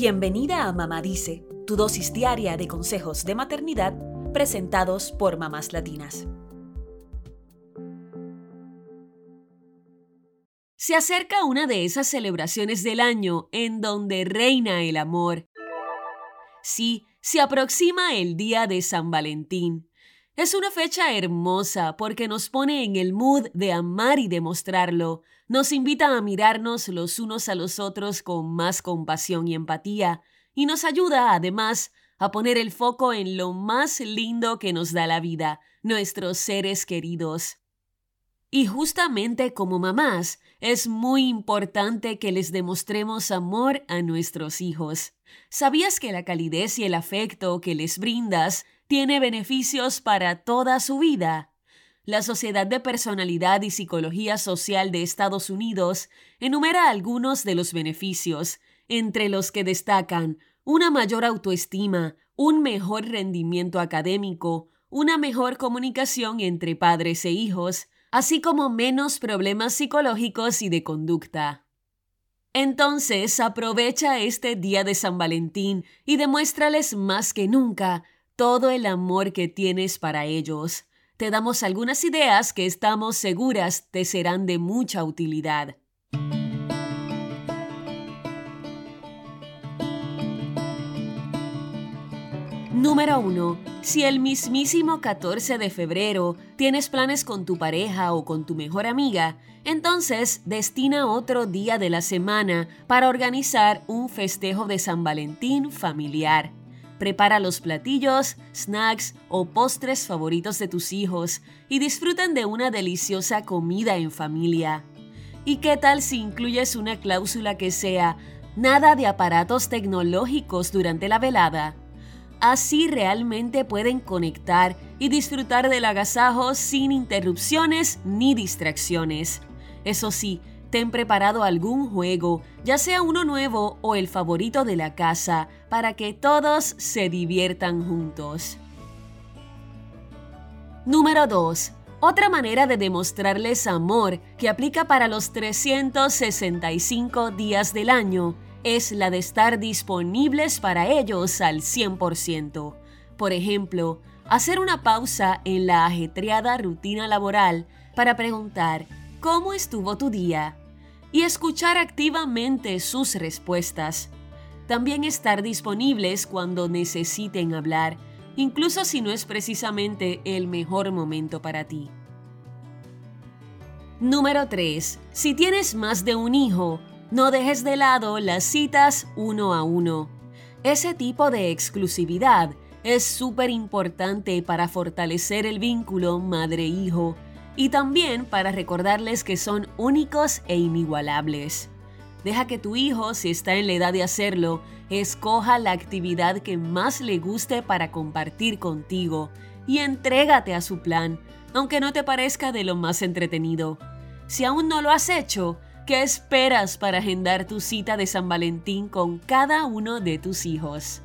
Bienvenida a Mamá Dice, tu dosis diaria de consejos de maternidad presentados por mamás latinas. Se acerca una de esas celebraciones del año en donde reina el amor. Sí, se aproxima el día de San Valentín. Es una fecha hermosa porque nos pone en el mood de amar y demostrarlo. Nos invita a mirarnos los unos a los otros con más compasión y empatía y nos ayuda, además, a poner el foco en lo más lindo que nos da la vida, nuestros seres queridos. Y justamente como mamás, es muy importante que les demostremos amor a nuestros hijos. ¿Sabías que la calidez y el afecto que les brindas tiene beneficios para toda su vida. La Sociedad de Personalidad y Psicología Social de Estados Unidos enumera algunos de los beneficios, entre los que destacan una mayor autoestima, un mejor rendimiento académico, una mejor comunicación entre padres e hijos, así como menos problemas psicológicos y de conducta. Entonces aprovecha este día de San Valentín y demuéstrales más que nunca todo el amor que tienes para ellos. Te damos algunas ideas que estamos seguras te serán de mucha utilidad. Número 1. Si el mismísimo 14 de febrero tienes planes con tu pareja o con tu mejor amiga, entonces destina otro día de la semana para organizar un festejo de San Valentín familiar. Prepara los platillos, snacks o postres favoritos de tus hijos y disfruten de una deliciosa comida en familia. ¿Y qué tal si incluyes una cláusula que sea nada de aparatos tecnológicos durante la velada? Así realmente pueden conectar y disfrutar del agasajo sin interrupciones ni distracciones. Eso sí, ten preparado algún juego, ya sea uno nuevo o el favorito de la casa, para que todos se diviertan juntos. Número 2. Otra manera de demostrarles amor que aplica para los 365 días del año es la de estar disponibles para ellos al 100%. Por ejemplo, hacer una pausa en la ajetreada rutina laboral para preguntar ¿Cómo estuvo tu día? Y escuchar activamente sus respuestas. También estar disponibles cuando necesiten hablar, incluso si no es precisamente el mejor momento para ti. Número 3. Si tienes más de un hijo, no dejes de lado las citas uno a uno. Ese tipo de exclusividad es súper importante para fortalecer el vínculo madre-hijo y también para recordarles que son únicos e inigualables. Deja que tu hijo, si está en la edad de hacerlo, escoja la actividad que más le guste para compartir contigo y entrégate a su plan, aunque no te parezca de lo más entretenido. Si aún no lo has hecho, ¿qué esperas para agendar tu cita de San Valentín con cada uno de tus hijos?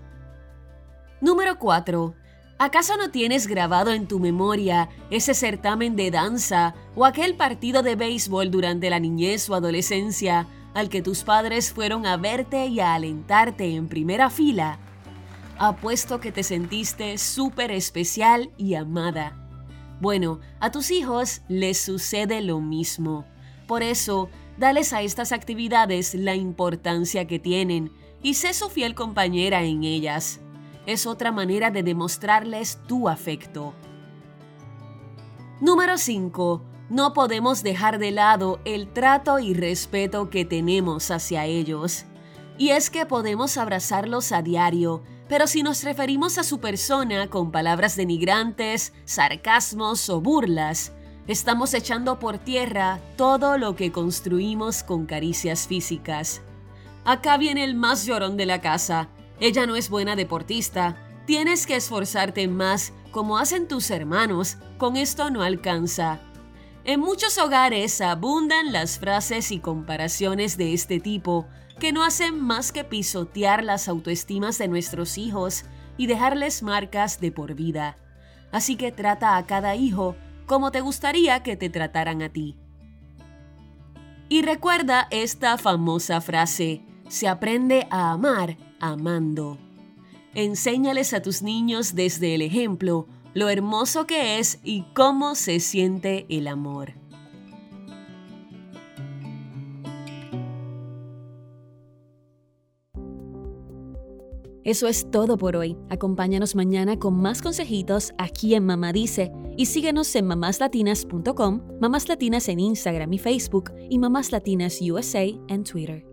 Número 4. ¿Acaso no tienes grabado en tu memoria ese certamen de danza o aquel partido de béisbol durante la niñez o adolescencia al que tus padres fueron a verte y a alentarte en primera fila? Apuesto que te sentiste súper especial y amada. Bueno, a tus hijos les sucede lo mismo. Por eso, dales a estas actividades la importancia que tienen y sé su fiel compañera en ellas es otra manera de demostrarles tu afecto. Número 5. No podemos dejar de lado el trato y respeto que tenemos hacia ellos. Y es que podemos abrazarlos a diario, pero si nos referimos a su persona con palabras denigrantes, sarcasmos o burlas, estamos echando por tierra todo lo que construimos con caricias físicas. Acá viene el más llorón de la casa, ella no es buena deportista. Tienes que esforzarte más, como hacen tus hermanos. Con esto no alcanza. En muchos hogares abundan las frases y comparaciones de este tipo, que no hacen más que pisotear las autoestimas de nuestros hijos y dejarles marcas de por vida. Así que trata a cada hijo como te gustaría que te trataran a ti. Y recuerda esta famosa frase, se aprende a amar amando. Enséñales a tus niños desde el ejemplo lo hermoso que es y cómo se siente el amor. Eso es todo por hoy. Acompáñanos mañana con más consejitos aquí en Mamá Dice y síguenos en mamáslatinas.com, Mamás Latinas en Instagram y Facebook y Mamás Latinas USA en Twitter.